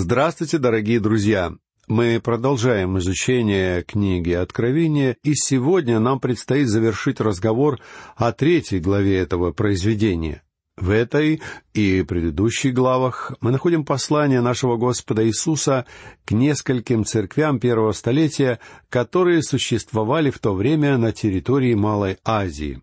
Здравствуйте, дорогие друзья! Мы продолжаем изучение книги Откровения, и сегодня нам предстоит завершить разговор о третьей главе этого произведения. В этой и предыдущих главах мы находим послание нашего Господа Иисуса к нескольким церквям первого столетия, которые существовали в то время на территории Малой Азии.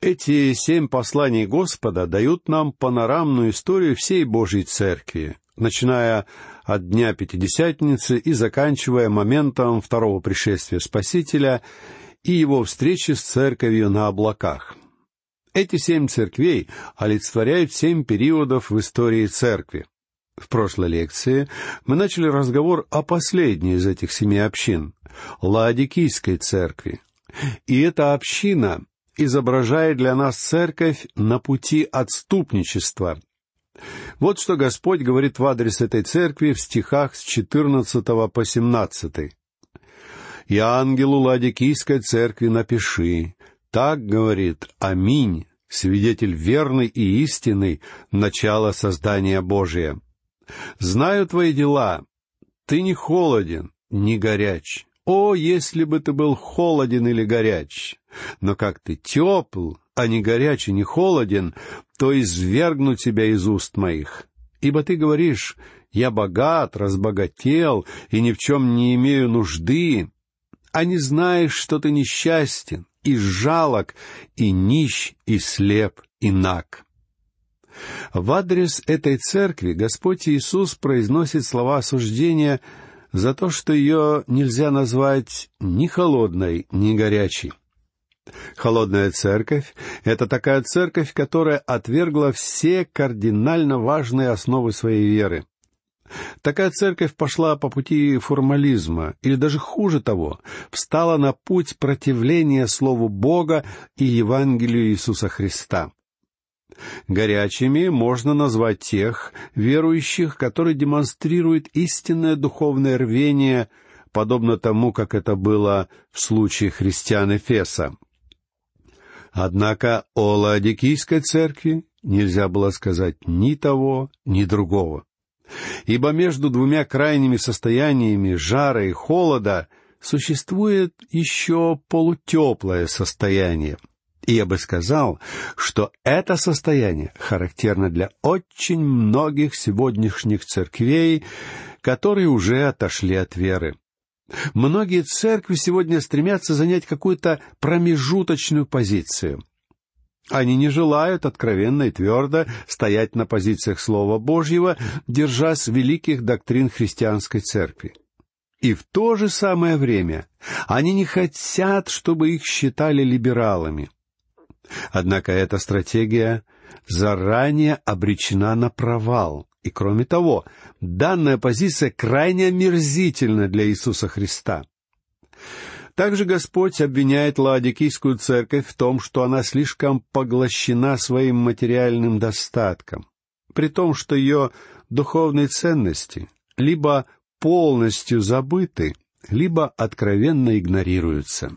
Эти семь посланий Господа дают нам панорамную историю всей Божьей Церкви, начиная от Дня Пятидесятницы и заканчивая моментом второго пришествия Спасителя и его встречи с Церковью на облаках. Эти семь церквей олицетворяют семь периодов в истории Церкви. В прошлой лекции мы начали разговор о последней из этих семи общин — Лаодикийской церкви. И эта община изображает для нас церковь на пути отступничества, вот что Господь говорит в адрес этой церкви в стихах с 14 по 17. «И ангелу Ладикийской церкви напиши, так говорит Аминь, свидетель верный и истинный, начало создания Божия. Знаю твои дела, ты не холоден, не горяч. О, если бы ты был холоден или горяч! Но как ты тепл, а не горяч и не холоден, то извергну тебя из уст моих. Ибо ты говоришь, я богат, разбогател и ни в чем не имею нужды, а не знаешь, что ты несчастен, и жалок, и нищ, и слеп, и наг. В адрес этой церкви Господь Иисус произносит слова осуждения за то, что ее нельзя назвать ни холодной, ни горячей. Холодная церковь — это такая церковь, которая отвергла все кардинально важные основы своей веры. Такая церковь пошла по пути формализма, или даже хуже того, встала на путь противления Слову Бога и Евангелию Иисуса Христа. Горячими можно назвать тех верующих, которые демонстрируют истинное духовное рвение, подобно тому, как это было в случае христиан Эфеса. Однако о Лаодикийской церкви нельзя было сказать ни того, ни другого. Ибо между двумя крайними состояниями жара и холода существует еще полутеплое состояние. И я бы сказал, что это состояние характерно для очень многих сегодняшних церквей, которые уже отошли от веры. Многие церкви сегодня стремятся занять какую-то промежуточную позицию. Они не желают откровенно и твердо стоять на позициях Слова Божьего, держась великих доктрин христианской церкви. И в то же самое время они не хотят, чтобы их считали либералами. Однако эта стратегия заранее обречена на провал. И кроме того, данная позиция крайне омерзительна для Иисуса Христа. Также Господь обвиняет Лаодикийскую церковь в том, что она слишком поглощена своим материальным достатком, при том, что ее духовные ценности либо полностью забыты, либо откровенно игнорируются.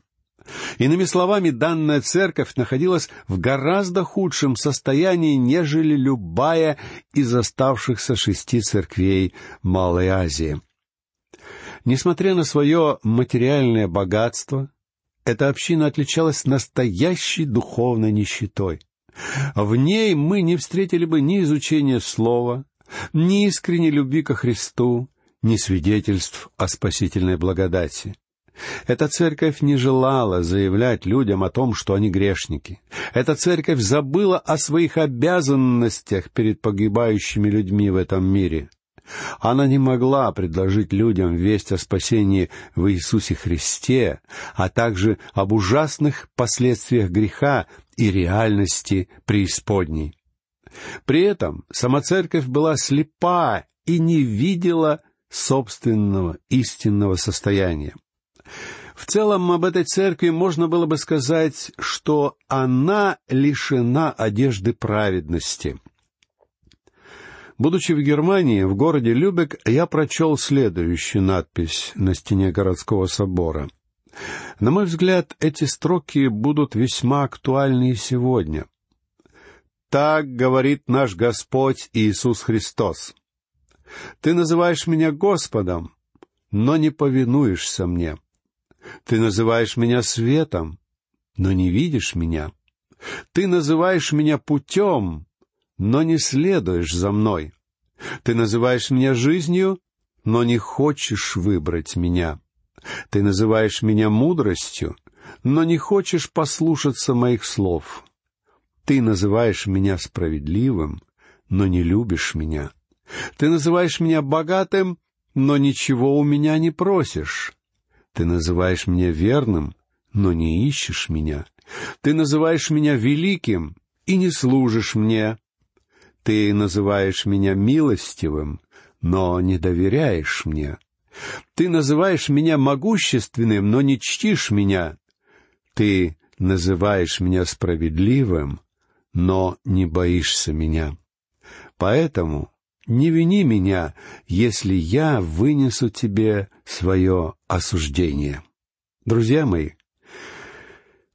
Иными словами, данная церковь находилась в гораздо худшем состоянии, нежели любая из оставшихся шести церквей Малой Азии. Несмотря на свое материальное богатство, эта община отличалась настоящей духовной нищетой. В ней мы не встретили бы ни изучения слова, ни искренней любви ко Христу, ни свидетельств о спасительной благодати. Эта церковь не желала заявлять людям о том, что они грешники. Эта церковь забыла о своих обязанностях перед погибающими людьми в этом мире. Она не могла предложить людям весть о спасении в Иисусе Христе, а также об ужасных последствиях греха и реальности преисподней. При этом сама церковь была слепа и не видела собственного истинного состояния. В целом об этой церкви можно было бы сказать, что она лишена одежды праведности. Будучи в Германии, в городе Любек, я прочел следующую надпись на стене городского собора. На мой взгляд, эти строки будут весьма актуальны и сегодня. «Так говорит наш Господь Иисус Христос. Ты называешь меня Господом, но не повинуешься мне. Ты называешь меня светом, но не видишь меня. Ты называешь меня путем, но не следуешь за мной. Ты называешь меня жизнью, но не хочешь выбрать меня. Ты называешь меня мудростью, но не хочешь послушаться моих слов. Ты называешь меня справедливым, но не любишь меня. Ты называешь меня богатым, но ничего у меня не просишь. Ты называешь меня верным, но не ищешь меня. Ты называешь меня великим и не служишь мне. Ты называешь меня милостивым, но не доверяешь мне. Ты называешь меня могущественным, но не чтишь меня. Ты называешь меня справедливым, но не боишься меня. Поэтому не вини меня, если я вынесу тебе свое осуждение. Друзья мои,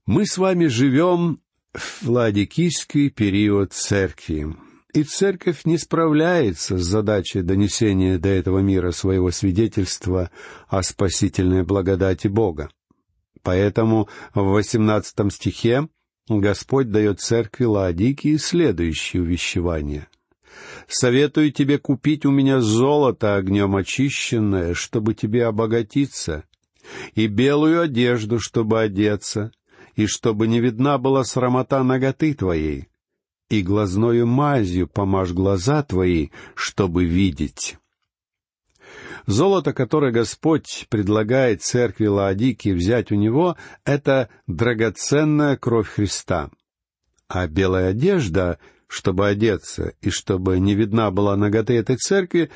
мы с вами живем в ладикийский период церкви, и церковь не справляется с задачей донесения до этого мира своего свидетельства о спасительной благодати Бога. Поэтому в восемнадцатом стихе Господь дает церкви Лаодикии следующее увещевание. «Советую тебе купить у меня золото огнем очищенное, чтобы тебе обогатиться, и белую одежду, чтобы одеться, и чтобы не видна была срамота ноготы твоей, и глазною мазью помажь глаза твои, чтобы видеть. Золото, которое Господь предлагает церкви Лаодики взять у него, это драгоценная кровь Христа. А белая одежда, чтобы одеться и чтобы не видна была наготы этой церкви,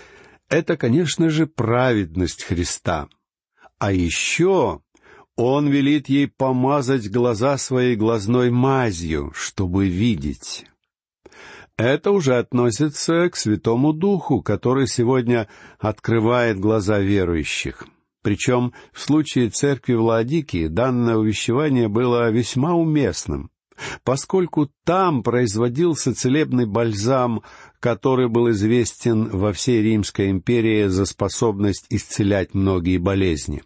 это, конечно же, праведность Христа. А еще он велит ей помазать глаза своей глазной мазью, чтобы видеть. Это уже относится к Святому Духу, который сегодня открывает глаза верующих. Причем в случае церкви Владики данное увещевание было весьма уместным, поскольку там производился целебный бальзам, который был известен во всей Римской империи за способность исцелять многие болезни.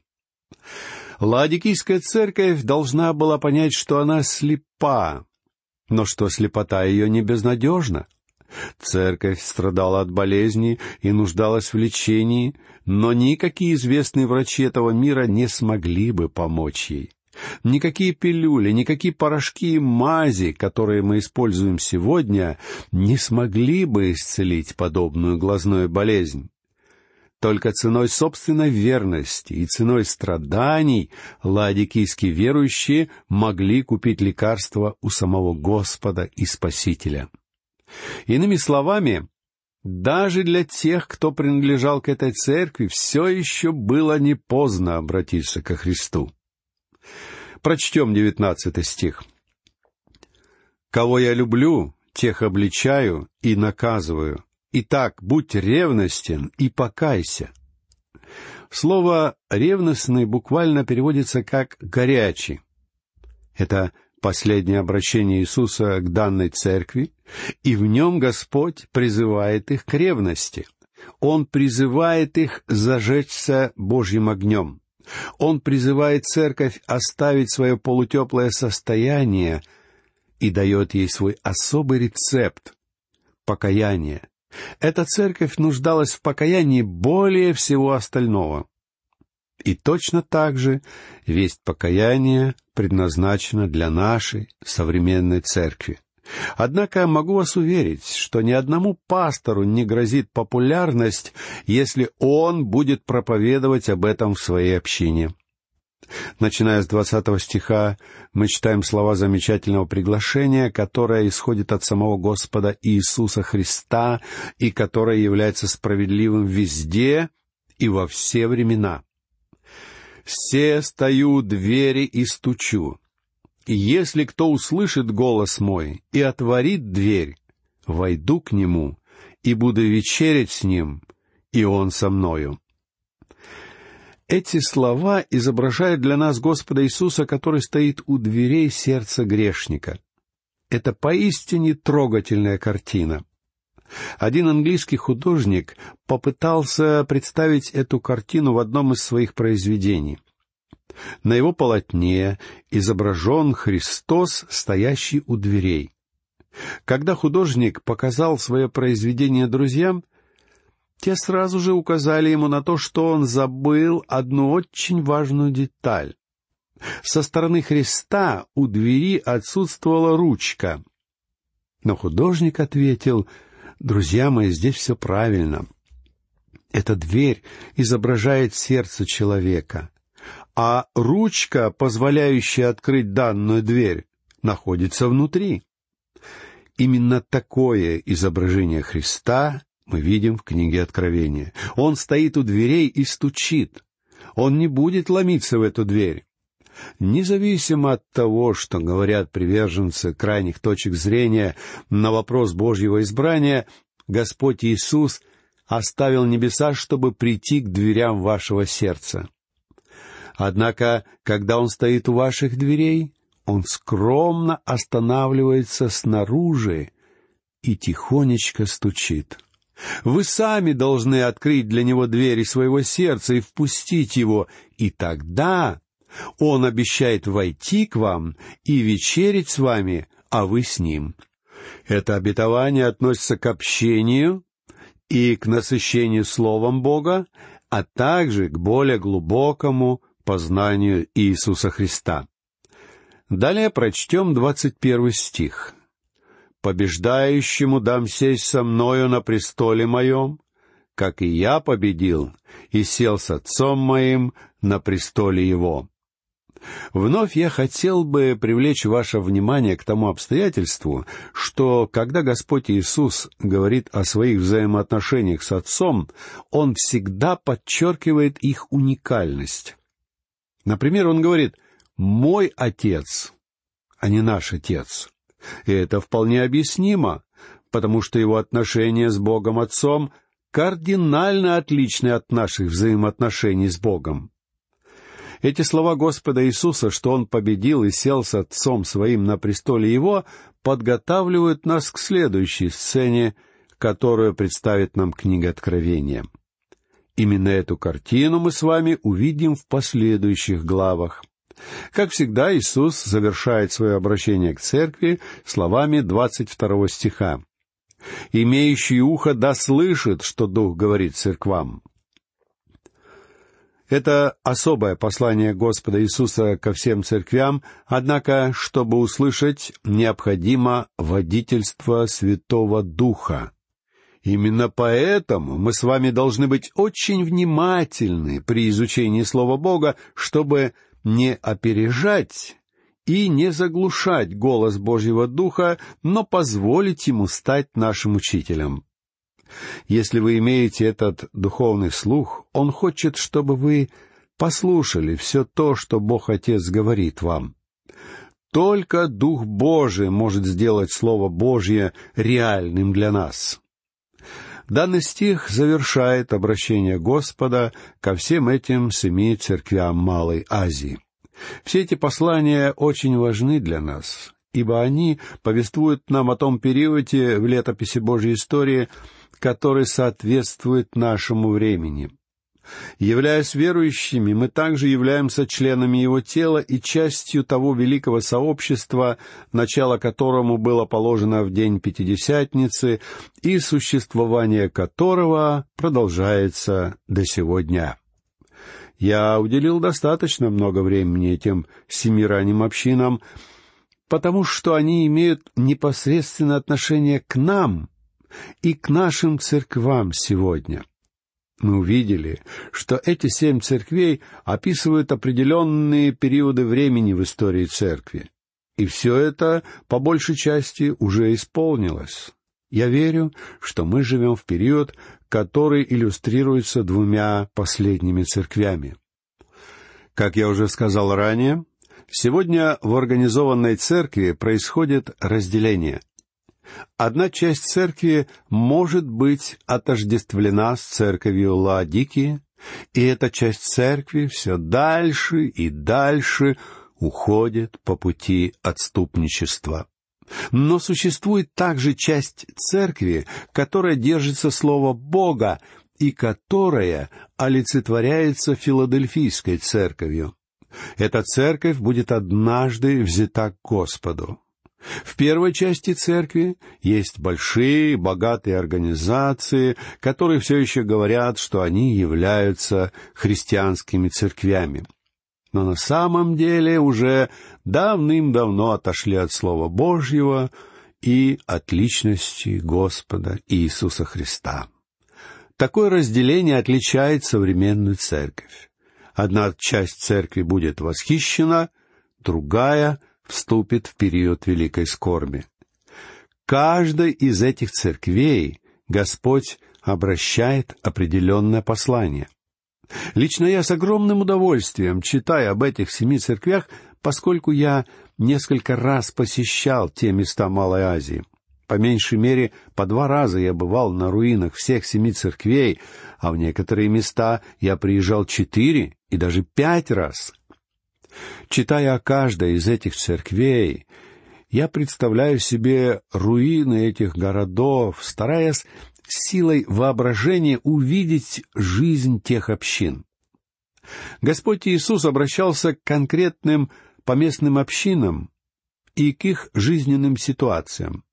Ладикийская церковь должна была понять, что она слепа, но что слепота ее не безнадежна. Церковь страдала от болезни и нуждалась в лечении, но никакие известные врачи этого мира не смогли бы помочь ей. Никакие пилюли, никакие порошки и мази, которые мы используем сегодня, не смогли бы исцелить подобную глазную болезнь. Только ценой собственной верности и ценой страданий ладикийские верующие могли купить лекарство у самого Господа и Спасителя. Иными словами, даже для тех, кто принадлежал к этой церкви, все еще было не поздно обратиться ко Христу. Прочтем девятнадцатый стих. «Кого я люблю, тех обличаю и наказываю. Итак, будь ревностен и покайся. Слово «ревностный» буквально переводится как «горячий». Это последнее обращение Иисуса к данной церкви, и в нем Господь призывает их к ревности. Он призывает их зажечься Божьим огнем. Он призывает церковь оставить свое полутеплое состояние и дает ей свой особый рецепт — покаяние, эта церковь нуждалась в покаянии более всего остального. И точно так же весть покаяния предназначена для нашей современной церкви. Однако могу вас уверить, что ни одному пастору не грозит популярность, если он будет проповедовать об этом в своей общине. Начиная с двадцатого стиха, мы читаем слова замечательного приглашения, которое исходит от самого Господа Иисуса Христа и которое является справедливым везде и во все времена. «Все стою двери и стучу. Если кто услышит голос мой и отворит дверь, войду к нему и буду вечерять с ним, и он со мною». Эти слова изображают для нас Господа Иисуса, который стоит у дверей сердца грешника. Это поистине трогательная картина. Один английский художник попытался представить эту картину в одном из своих произведений. На его полотне изображен Христос, стоящий у дверей. Когда художник показал свое произведение друзьям, те сразу же указали ему на то, что он забыл одну очень важную деталь. Со стороны Христа у двери отсутствовала ручка. Но художник ответил, «Друзья мои, здесь все правильно. Эта дверь изображает сердце человека, а ручка, позволяющая открыть данную дверь, находится внутри. Именно такое изображение Христа мы видим в книге Откровения. Он стоит у дверей и стучит. Он не будет ломиться в эту дверь. Независимо от того, что говорят приверженцы крайних точек зрения на вопрос Божьего избрания, Господь Иисус оставил небеса, чтобы прийти к дверям вашего сердца. Однако, когда Он стоит у ваших дверей, Он скромно останавливается снаружи и тихонечко стучит. Вы сами должны открыть для него двери своего сердца и впустить его, и тогда он обещает войти к вам и вечерить с вами, а вы с ним. Это обетование относится к общению и к насыщению Словом Бога, а также к более глубокому познанию Иисуса Христа. Далее прочтем двадцать первый стих побеждающему дам сесть со мною на престоле моем, как и я победил и сел с отцом моим на престоле его». Вновь я хотел бы привлечь ваше внимание к тому обстоятельству, что когда Господь Иисус говорит о своих взаимоотношениях с Отцом, Он всегда подчеркивает их уникальность. Например, Он говорит «мой Отец», а не «наш Отец». И это вполне объяснимо, потому что его отношения с Богом Отцом кардинально отличны от наших взаимоотношений с Богом. Эти слова Господа Иисуса, что Он победил и сел с Отцом Своим на престоле Его, подготавливают нас к следующей сцене, которую представит нам книга Откровения. Именно эту картину мы с вами увидим в последующих главах. Как всегда, Иисус завершает свое обращение к церкви словами двадцать второго стиха. «Имеющий ухо да слышит, что Дух говорит церквам». Это особое послание Господа Иисуса ко всем церквям, однако, чтобы услышать, необходимо водительство Святого Духа. Именно поэтому мы с вами должны быть очень внимательны при изучении Слова Бога, чтобы не опережать и не заглушать голос Божьего Духа, но позволить ему стать нашим учителем. Если вы имеете этот духовный слух, он хочет, чтобы вы послушали все то, что Бог Отец говорит вам. Только Дух Божий может сделать Слово Божье реальным для нас. Данный стих завершает обращение Господа ко всем этим семи церквям Малой Азии. Все эти послания очень важны для нас, ибо они повествуют нам о том периоде в летописи Божьей истории, который соответствует нашему времени. Являясь верующими, мы также являемся членами Его тела и частью того великого сообщества, начало которому было положено в день Пятидесятницы и существование которого продолжается до сегодня. Я уделил достаточно много времени этим семи ранним общинам, потому что они имеют непосредственное отношение к нам и к нашим церквам сегодня — мы увидели, что эти семь церквей описывают определенные периоды времени в истории церкви. И все это, по большей части, уже исполнилось. Я верю, что мы живем в период, который иллюстрируется двумя последними церквями. Как я уже сказал ранее, сегодня в организованной церкви происходит разделение. Одна часть церкви может быть отождествлена с церковью Лаодики, и эта часть церкви все дальше и дальше уходит по пути отступничества. Но существует также часть церкви, которая держится слова Бога и которая олицетворяется Филадельфийской церковью. Эта церковь будет однажды взята к Господу. В первой части церкви есть большие, богатые организации, которые все еще говорят, что они являются христианскими церквями. Но на самом деле уже давным-давно отошли от Слова Божьего и от личности Господа Иисуса Христа. Такое разделение отличает современную церковь. Одна часть церкви будет восхищена, другая вступит в период великой скорби. Каждой из этих церквей Господь обращает определенное послание. Лично я с огромным удовольствием читаю об этих семи церквях, поскольку я несколько раз посещал те места Малой Азии. По меньшей мере, по два раза я бывал на руинах всех семи церквей, а в некоторые места я приезжал четыре и даже пять раз. Читая о каждой из этих церквей, я представляю себе руины этих городов, стараясь силой воображения увидеть жизнь тех общин. Господь Иисус обращался к конкретным поместным общинам и к их жизненным ситуациям.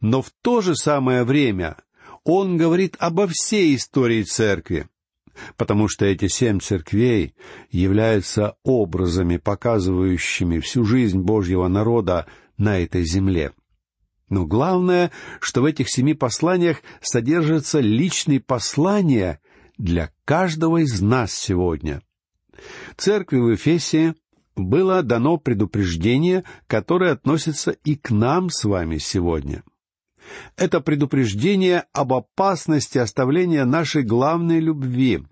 Но в то же самое время Он говорит обо всей истории церкви потому что эти семь церквей являются образами, показывающими всю жизнь Божьего народа на этой земле. Но главное, что в этих семи посланиях содержатся личные послания для каждого из нас сегодня. Церкви в Эфесе было дано предупреждение, которое относится и к нам с вами сегодня — это предупреждение об опасности оставления нашей главной любви,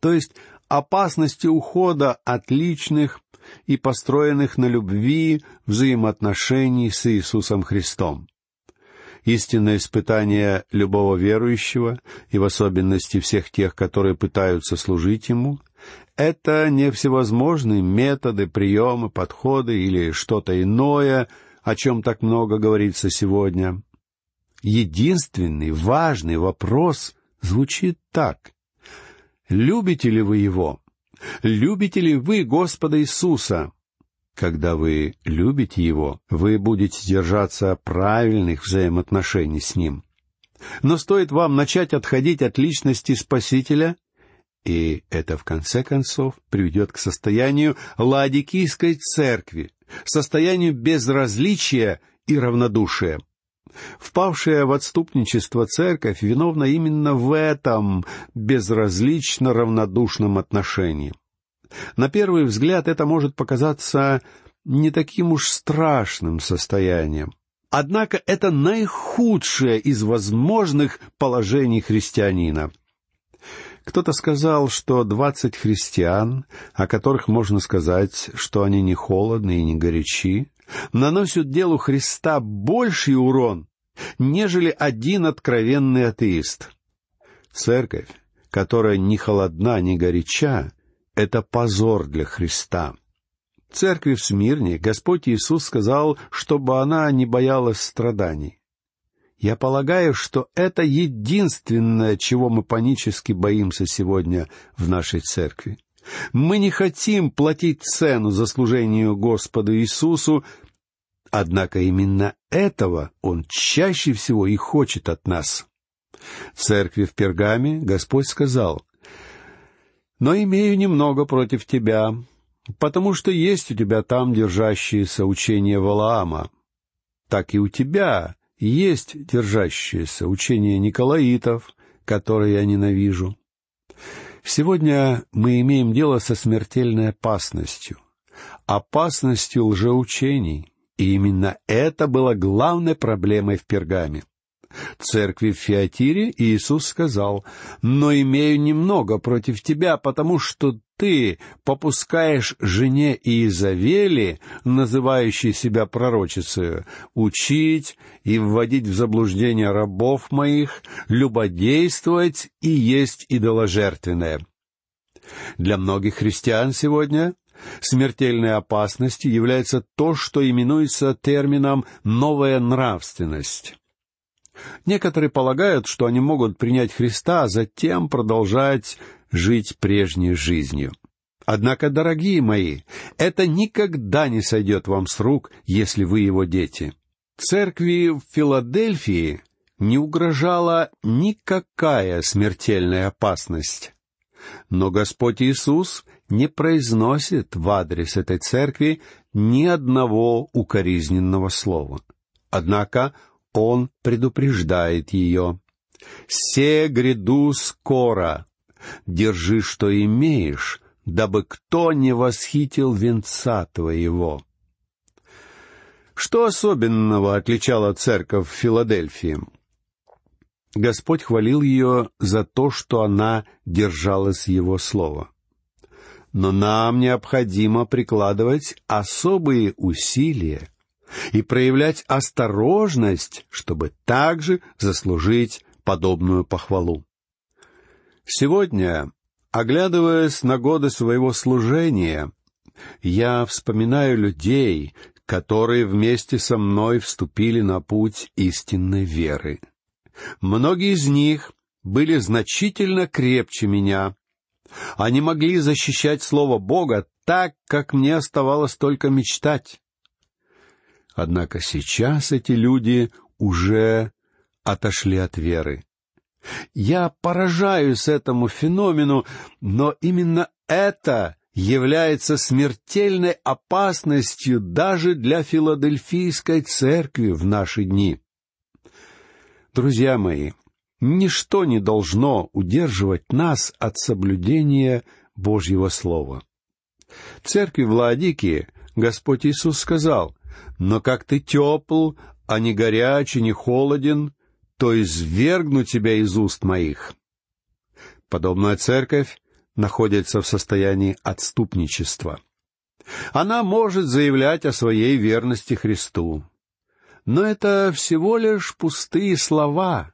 то есть опасности ухода от личных и построенных на любви взаимоотношений с Иисусом Христом. Истинное испытание любого верующего, и в особенности всех тех, которые пытаются служить Ему, это не всевозможные методы, приемы, подходы или что-то иное, о чем так много говорится сегодня. Единственный важный вопрос звучит так. Любите ли вы Его? Любите ли вы Господа Иисуса? Когда вы любите Его, вы будете держаться правильных взаимоотношений с Ним. Но стоит вам начать отходить от личности Спасителя, и это в конце концов приведет к состоянию ладикийской церкви, состоянию безразличия и равнодушия. Впавшая в отступничество церковь виновна именно в этом безразлично равнодушном отношении. На первый взгляд это может показаться не таким уж страшным состоянием. Однако это наихудшее из возможных положений христианина — кто-то сказал, что двадцать христиан, о которых можно сказать, что они не холодны и не горячи, наносят делу Христа больший урон, нежели один откровенный атеист. Церковь, которая ни холодна, ни горяча, это позор для Христа. Церкви в Смирне Господь Иисус сказал, чтобы она не боялась страданий. Я полагаю, что это единственное, чего мы панически боимся сегодня в нашей церкви. Мы не хотим платить цену за служение Господу Иисусу, однако именно этого Он чаще всего и хочет от нас. Церкви в Пергаме Господь сказал, «Но имею немного против тебя, потому что есть у тебя там держащиеся учения Валаама. Так и у тебя есть держащееся учение Николаитов, которое я ненавижу. Сегодня мы имеем дело со смертельной опасностью, опасностью лжеучений, и именно это было главной проблемой в Пергаме. Церкви в Фиатире Иисус сказал, «Но имею немного против тебя, потому что ты попускаешь жене Иезавели, называющей себя пророчицей, учить и вводить в заблуждение рабов моих, любодействовать и есть идоложертвенное». Для многих христиан сегодня Смертельной опасностью является то, что именуется термином «новая нравственность». Некоторые полагают, что они могут принять Христа, а затем продолжать жить прежней жизнью. Однако, дорогие мои, это никогда не сойдет вам с рук, если вы его дети. Церкви в Филадельфии не угрожала никакая смертельная опасность. Но Господь Иисус не произносит в адрес этой церкви ни одного укоризненного слова. Однако Он предупреждает ее. «Се гряду скоро, держи, что имеешь, дабы кто не восхитил венца твоего». Что особенного отличало церковь в Филадельфии? Господь хвалил ее за то, что она держалась Его слова. Но нам необходимо прикладывать особые усилия и проявлять осторожность, чтобы также заслужить подобную похвалу. Сегодня, оглядываясь на годы своего служения, я вспоминаю людей, которые вместе со мной вступили на путь истинной веры. Многие из них были значительно крепче меня. Они могли защищать Слово Бога так, как мне оставалось только мечтать. Однако сейчас эти люди уже отошли от веры. Я поражаюсь этому феномену, но именно это является смертельной опасностью даже для филадельфийской церкви в наши дни. Друзья мои, ничто не должно удерживать нас от соблюдения Божьего Слова. Церкви в Господь Иисус сказал, «Но как ты тепл, а не горяч и не холоден, то извергну тебя из уст моих». Подобная церковь находится в состоянии отступничества. Она может заявлять о своей верности Христу, но это всего лишь пустые слова.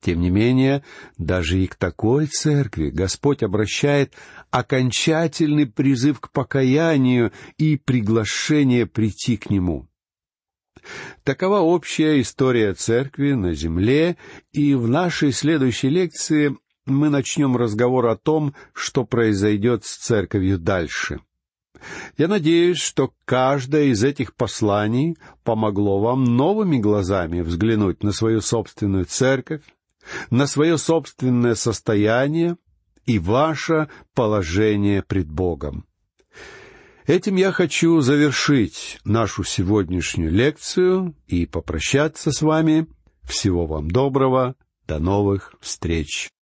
Тем не менее, даже и к такой церкви Господь обращает окончательный призыв к покаянию и приглашение прийти к Нему. Такова общая история церкви на земле, и в нашей следующей лекции мы начнем разговор о том, что произойдет с церковью дальше — я надеюсь, что каждое из этих посланий помогло вам новыми глазами взглянуть на свою собственную церковь, на свое собственное состояние и ваше положение пред Богом. Этим я хочу завершить нашу сегодняшнюю лекцию и попрощаться с вами. Всего вам доброго. До новых встреч.